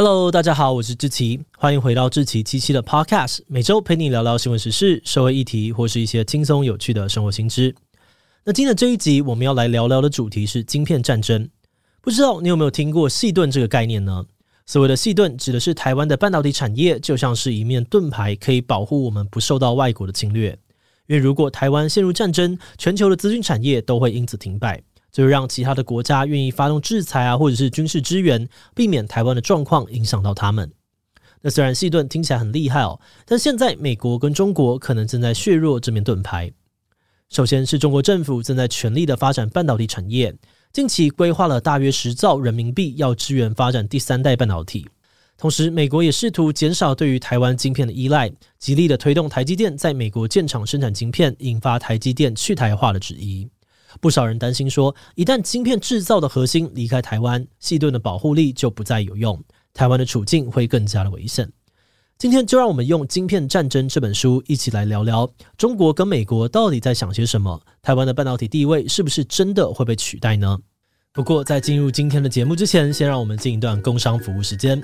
Hello，大家好，我是志奇，欢迎回到志奇七七的 Podcast，每周陪你聊聊新闻时事、社会议题或是一些轻松有趣的生活新知。那今天的这一集我们要来聊聊的主题是晶片战争。不知道你有没有听过细盾这个概念呢？所谓的细盾指的是台湾的半导体产业，就像是一面盾牌，可以保护我们不受到外国的侵略。因为如果台湾陷入战争，全球的资讯产业都会因此停摆。就是让其他的国家愿意发动制裁啊，或者是军事支援，避免台湾的状况影响到他们。那虽然矽盾听起来很厉害哦，但现在美国跟中国可能正在削弱这面盾牌。首先是中国政府正在全力的发展半导体产业，近期规划了大约十兆人民币要支援发展第三代半导体。同时，美国也试图减少对于台湾晶片的依赖，极力的推动台积电在美国建厂生产晶片，引发台积电去台化的质疑。不少人担心说，一旦晶片制造的核心离开台湾，矽盾的保护力就不再有用，台湾的处境会更加的危险。今天就让我们用《晶片战争》这本书一起来聊聊，中国跟美国到底在想些什么？台湾的半导体地位是不是真的会被取代呢？不过在进入今天的节目之前，先让我们进一段工商服务时间。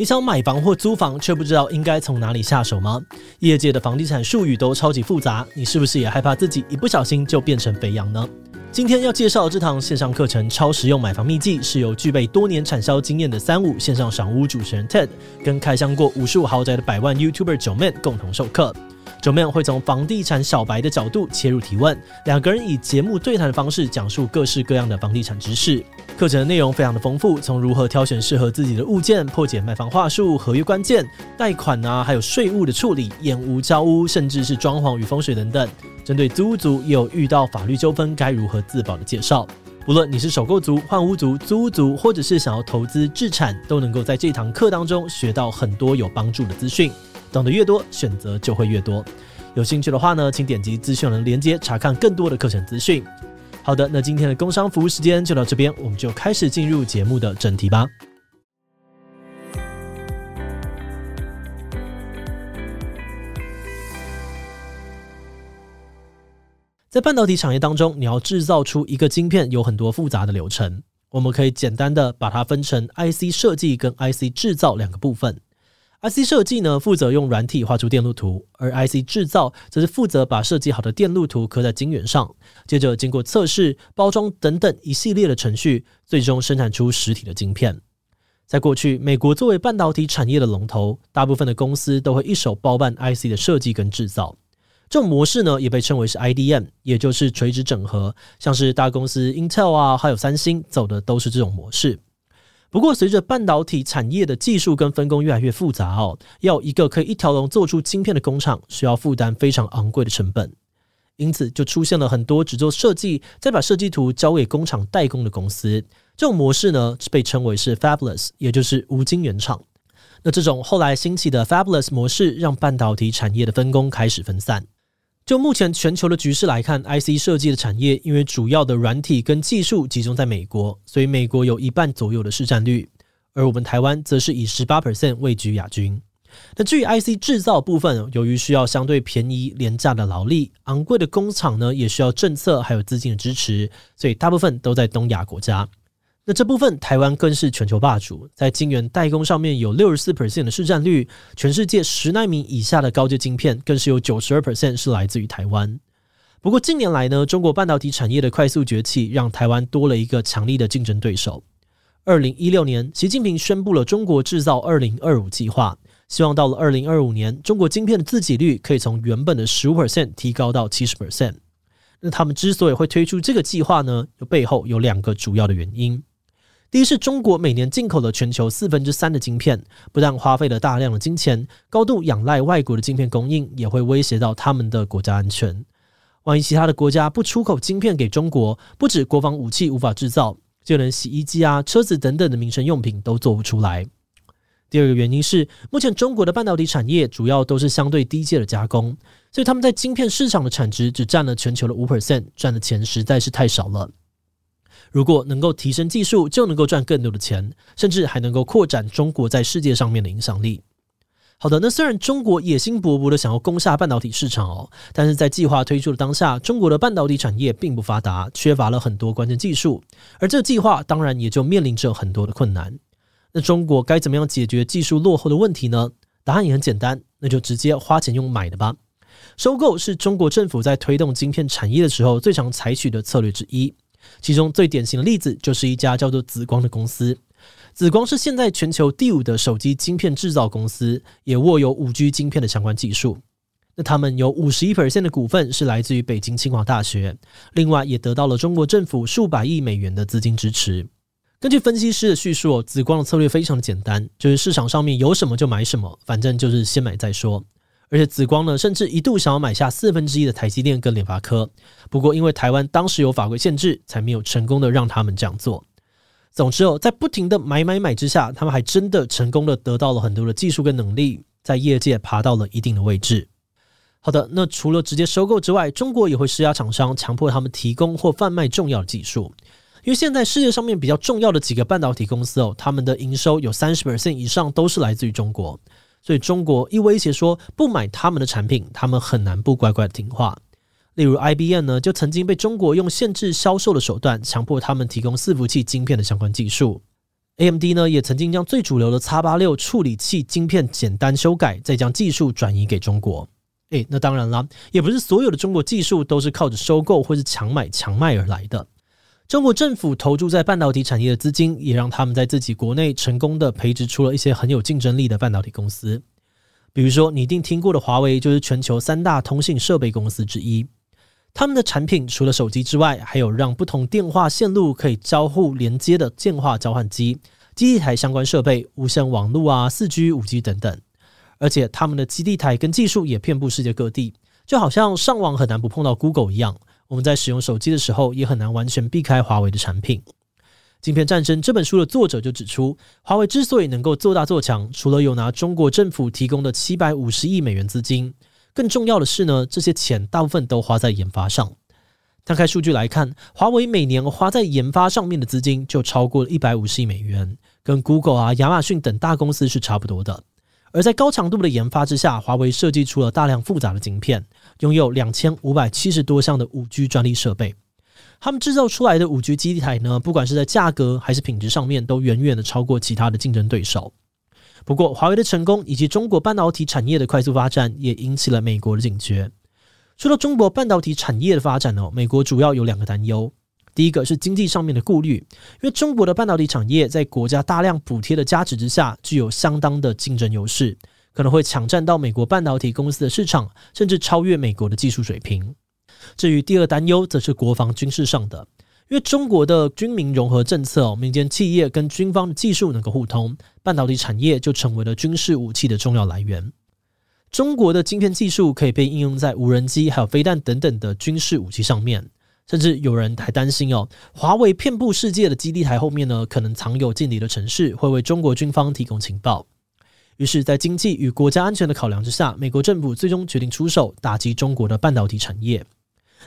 你想买房或租房，却不知道应该从哪里下手吗？业界的房地产术语都超级复杂，你是不是也害怕自己一不小心就变成肥羊呢？今天要介绍的这堂线上课程《超实用买房秘籍》，是由具备多年产销经验的三五线上赏屋主持人 Ted 跟开箱过无数豪宅的百万 YouTuber 九妹共同授课。九妹会从房地产小白的角度切入提问，两个人以节目对谈的方式讲述各式各样的房地产知识。课程的内容非常的丰富，从如何挑选适合自己的物件、破解卖房话术、合约关键、贷款啊，还有税务的处理、验屋交屋，甚至是装潢与风水等等。针对租屋族也有遇到法律纠纷该如何自保的介绍。不论你是首购族、换屋族、租屋族，或者是想要投资置产，都能够在这堂课当中学到很多有帮助的资讯。懂得越多，选择就会越多。有兴趣的话呢，请点击资讯栏连接查看更多的课程资讯。好的，那今天的工商服务时间就到这边，我们就开始进入节目的正题吧。在半导体产业当中，你要制造出一个晶片，有很多复杂的流程。我们可以简单的把它分成 IC 设计跟 IC 制造两个部分。IC 设计呢，负责用软体画出电路图，而 IC 制造则是负责把设计好的电路图刻在晶圆上，接着经过测试、包装等等一系列的程序，最终生产出实体的晶片。在过去，美国作为半导体产业的龙头，大部分的公司都会一手包办 IC 的设计跟制造。这种模式呢，也被称为是 IDM，也就是垂直整合，像是大公司 Intel 啊，还有三星走的都是这种模式。不过，随着半导体产业的技术跟分工越来越复杂哦，要一个可以一条龙做出晶片的工厂，需要负担非常昂贵的成本，因此就出现了很多只做设计，再把设计图交给工厂代工的公司。这种模式呢，被称为是 Fabless，也就是无晶圆厂。那这种后来兴起的 Fabless 模式，让半导体产业的分工开始分散。就目前全球的局势来看，IC 设计的产业因为主要的软体跟技术集中在美国，所以美国有一半左右的市占率，而我们台湾则是以十八 percent 位居亚军。那至于 IC 制造部分，由于需要相对便宜廉价的劳力，昂贵的工厂呢，也需要政策还有资金的支持，所以大部分都在东亚国家。那这部分台湾更是全球霸主，在晶圆代工上面有六十四 percent 的市占率，全世界十奈米以下的高阶晶片更是有九十二 percent 是来自于台湾。不过近年来呢，中国半导体产业的快速崛起，让台湾多了一个强力的竞争对手。二零一六年，习近平宣布了中国制造二零二五计划，希望到了二零二五年，中国晶片的自给率可以从原本的十五 percent 提高到七十 percent。那他们之所以会推出这个计划呢，背后有两个主要的原因。第一是中国每年进口了全球四分之三的晶片，不但花费了大量的金钱，高度仰赖外国的晶片供应，也会威胁到他们的国家安全。万一其他的国家不出口晶片给中国，不止国防武器无法制造，就连洗衣机啊、车子等等的民生用品都做不出来。第二个原因是，目前中国的半导体产业主要都是相对低阶的加工，所以他们在晶片市场的产值只占了全球的五 percent，赚的钱实在是太少了。如果能够提升技术，就能够赚更多的钱，甚至还能够扩展中国在世界上面的影响力。好的，那虽然中国野心勃勃的想要攻下半导体市场哦，但是在计划推出的当下，中国的半导体产业并不发达，缺乏了很多关键技术，而这计划当然也就面临着很多的困难。那中国该怎么样解决技术落后的问题呢？答案也很简单，那就直接花钱用买的吧。收购是中国政府在推动晶片产业的时候最常采取的策略之一。其中最典型的例子就是一家叫做紫光的公司。紫光是现在全球第五的手机晶片制造公司，也握有五 G 晶片的相关技术。那他们有五十一 percent 的股份是来自于北京清华大学，另外也得到了中国政府数百亿美元的资金支持。根据分析师的叙述，紫光的策略非常的简单，就是市场上面有什么就买什么，反正就是先买再说。而且紫光呢，甚至一度想要买下四分之一的台积电跟联发科，不过因为台湾当时有法规限制，才没有成功的让他们这样做。总之哦，在不停的买买买之下，他们还真的成功的得到了很多的技术跟能力，在业界爬到了一定的位置。好的，那除了直接收购之外，中国也会施压厂商，强迫他们提供或贩卖重要的技术。因为现在世界上面比较重要的几个半导体公司哦，他们的营收有三十 percent 以上都是来自于中国，所以中国一威胁说不买他们的产品，他们很难不乖乖的听话。例如 IBM 呢，就曾经被中国用限制销售的手段，强迫他们提供伺服器晶片的相关技术。AMD 呢，也曾经将最主流的 X 八六处理器晶片简单修改，再将技术转移给中国。诶，那当然啦，也不是所有的中国技术都是靠着收购或是强买强卖而来的。中国政府投注在半导体产业的资金，也让他们在自己国内成功的培植出了一些很有竞争力的半导体公司。比如说，你一定听过的华为，就是全球三大通信设备公司之一。他们的产品除了手机之外，还有让不同电话线路可以交互连接的电话交换机、基地台相关设备、无线网络啊、四 G、五 G 等等。而且他们的基地台跟技术也遍布世界各地，就好像上网很难不碰到 Google 一样。我们在使用手机的时候，也很难完全避开华为的产品。《晶片战争》这本书的作者就指出，华为之所以能够做大做强，除了有拿中国政府提供的七百五十亿美元资金，更重要的是呢，这些钱大部分都花在研发上。摊开数据来看，华为每年花在研发上面的资金就超过了一百五十亿美元，跟 Google 啊、亚马逊等大公司是差不多的。而在高强度的研发之下，华为设计出了大量复杂的晶片，拥有两千五百七十多项的五 G 专利设备。他们制造出来的五 G 基地台呢，不管是在价格还是品质上面，都远远的超过其他的竞争对手。不过，华为的成功以及中国半导体产业的快速发展，也引起了美国的警觉。说到中国半导体产业的发展呢，美国主要有两个担忧。第一个是经济上面的顾虑，因为中国的半导体产业在国家大量补贴的加持之下，具有相当的竞争优势，可能会抢占到美国半导体公司的市场，甚至超越美国的技术水平。至于第二担忧，则是国防军事上的，因为中国的军民融合政策，民间企业跟军方的技术能够互通，半导体产业就成为了军事武器的重要来源。中国的晶片技术可以被应用在无人机、还有飞弹等等的军事武器上面。甚至有人还担心哦，华为遍布世界的基地台后面呢，可能藏有间谍的城市，会为中国军方提供情报。于是，在经济与国家安全的考量之下，美国政府最终决定出手打击中国的半导体产业。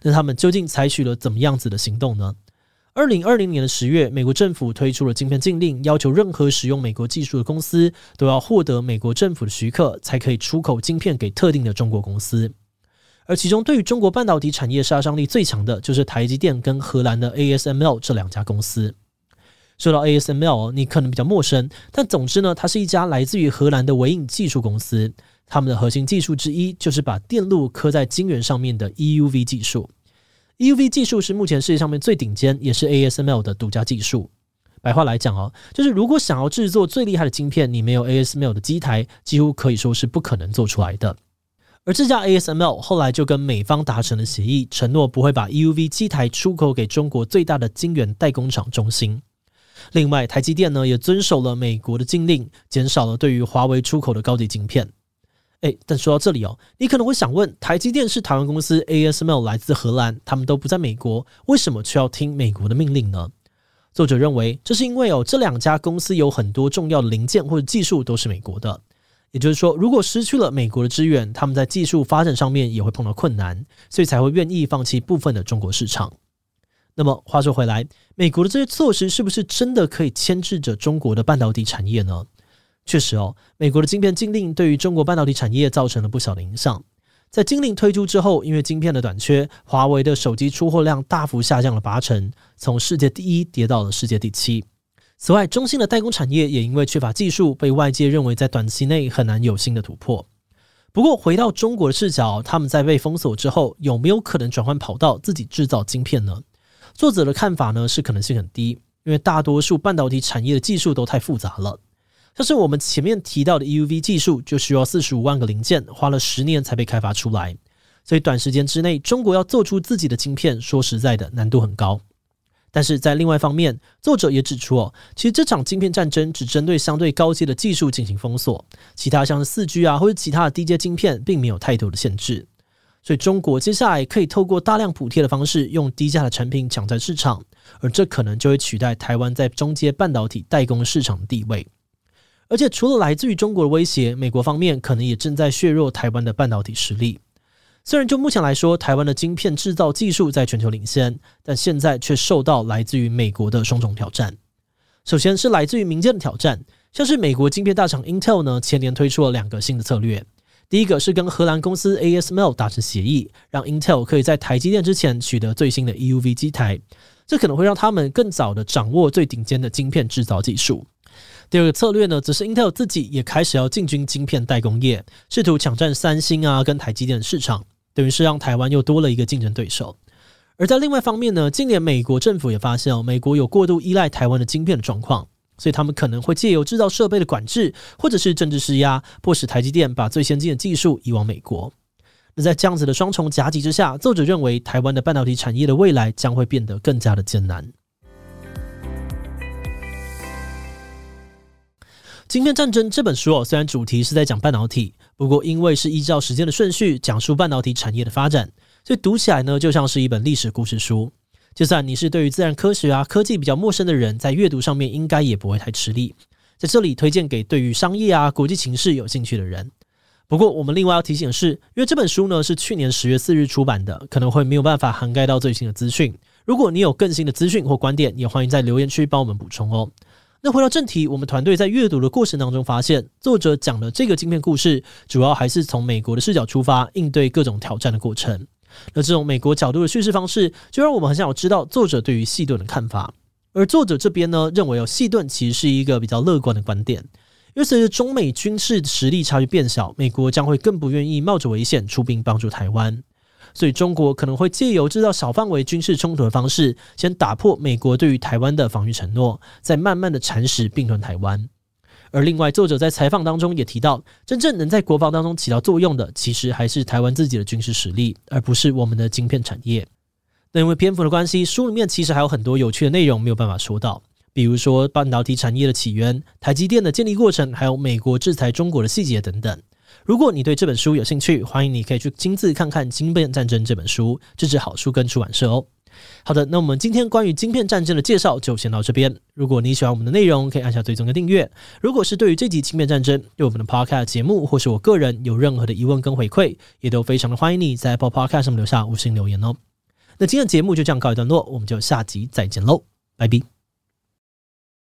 那他们究竟采取了怎么样子的行动呢？二零二零年的十月，美国政府推出了晶片禁令，要求任何使用美国技术的公司都要获得美国政府的许可，才可以出口晶片给特定的中国公司。而其中，对于中国半导体产业杀伤力最强的，就是台积电跟荷兰的 ASML 这两家公司。说到 ASML，你可能比较陌生，但总之呢，它是一家来自于荷兰的微影技术公司。他们的核心技术之一，就是把电路刻在晶圆上面的 EUV 技术。EUV 技术是目前世界上面最顶尖，也是 ASML 的独家技术。白话来讲哦，就是如果想要制作最厉害的晶片，你没有 ASML 的机台，几乎可以说是不可能做出来的。而这家 ASML 后来就跟美方达成了协议，承诺不会把 EUV 机台出口给中国最大的晶圆代工厂中芯。另外，台积电呢也遵守了美国的禁令，减少了对于华为出口的高级晶片。诶，但说到这里哦，你可能会想问：台积电是台湾公司，ASML 来自荷兰，他们都不在美国，为什么却要听美国的命令呢？作者认为，这是因为哦，这两家公司有很多重要的零件或者技术都是美国的。也就是说，如果失去了美国的支援，他们在技术发展上面也会碰到困难，所以才会愿意放弃部分的中国市场。那么话说回来，美国的这些措施是不是真的可以牵制着中国的半导体产业呢？确实哦，美国的晶片禁令对于中国半导体产业造成了不小的影响。在禁令推出之后，因为晶片的短缺，华为的手机出货量大幅下降了八成，从世界第一跌到了世界第七。此外，中兴的代工产业也因为缺乏技术，被外界认为在短期内很难有新的突破。不过，回到中国的视角，他们在被封锁之后，有没有可能转换跑道，自己制造晶片呢？作者的看法呢，是可能性很低，因为大多数半导体产业的技术都太复杂了。像是我们前面提到的 EUV 技术，就需要四十五万个零件，花了十年才被开发出来，所以短时间之内，中国要做出自己的晶片，说实在的，难度很高。但是在另外一方面，作者也指出哦，其实这场晶片战争只针对相对高阶的技术进行封锁，其他像是四 G 啊或者其他的低阶晶片，并没有太多的限制。所以中国接下来可以透过大量补贴的方式，用低价的产品抢占市场，而这可能就会取代台湾在中阶半导体代工市场的地位。而且除了来自于中国的威胁，美国方面可能也正在削弱台湾的半导体实力。虽然就目前来说，台湾的晶片制造技术在全球领先，但现在却受到来自于美国的双重挑战。首先是来自于民间的挑战，像是美国晶片大厂 Intel 呢，前年推出了两个新的策略。第一个是跟荷兰公司 ASML 达成协议，让 Intel 可以在台积电之前取得最新的 EUV 机台，这可能会让他们更早的掌握最顶尖的晶片制造技术。第二个策略呢，则是 Intel 自己也开始要进军晶片代工业，试图抢占三星啊跟台积电的市场。等于是让台湾又多了一个竞争对手，而在另外方面呢，今年美国政府也发现哦，美国有过度依赖台湾的晶片的状况，所以他们可能会借由制造设备的管制，或者是政治施压，迫使台积电把最先进的技术移往美国。那在这样子的双重夹击之下，作者认为台湾的半导体产业的未来将会变得更加的艰难。《晶片战争》这本书哦，虽然主题是在讲半导体，不过因为是依照时间的顺序讲述半导体产业的发展，所以读起来呢，就像是一本历史故事书。就算你是对于自然科学啊、科技比较陌生的人，在阅读上面应该也不会太吃力。在这里推荐给对于商业啊、国际情势有兴趣的人。不过我们另外要提醒的是，因为这本书呢是去年十月四日出版的，可能会没有办法涵盖到最新的资讯。如果你有更新的资讯或观点，也欢迎在留言区帮我们补充哦。那回到正题，我们团队在阅读的过程当中发现，作者讲的这个晶片故事，主要还是从美国的视角出发，应对各种挑战的过程。那这种美国角度的叙事方式，就让我们很想要知道作者对于矽盾的看法。而作者这边呢，认为有矽盾其实是一个比较乐观的观点，因为随着中美军事实力差距变小，美国将会更不愿意冒着危险出兵帮助台湾。所以，中国可能会借由制造小范围军事冲突的方式，先打破美国对于台湾的防御承诺，再慢慢的蚕食并吞台湾。而另外，作者在采访当中也提到，真正能在国防当中起到作用的，其实还是台湾自己的军事实力，而不是我们的晶片产业。那因为篇幅的关系，书里面其实还有很多有趣的内容没有办法说到，比如说半导体产业的起源、台积电的建立过程，还有美国制裁中国的细节等等。如果你对这本书有兴趣，欢迎你可以去亲自看看《晶片战争》这本书，支持好书跟出版社哦。好的，那我们今天关于晶片战争的介绍就先到这边。如果你喜欢我们的内容，可以按下追踪跟订阅。如果是对于这集晶片战争对我们的 Podcast 节目，或是我个人有任何的疑问跟回馈，也都非常的欢迎你在 Apple Podcast 上面留下五星留言哦。那今天的节目就这样告一段落，我们就下集再见喽，拜拜。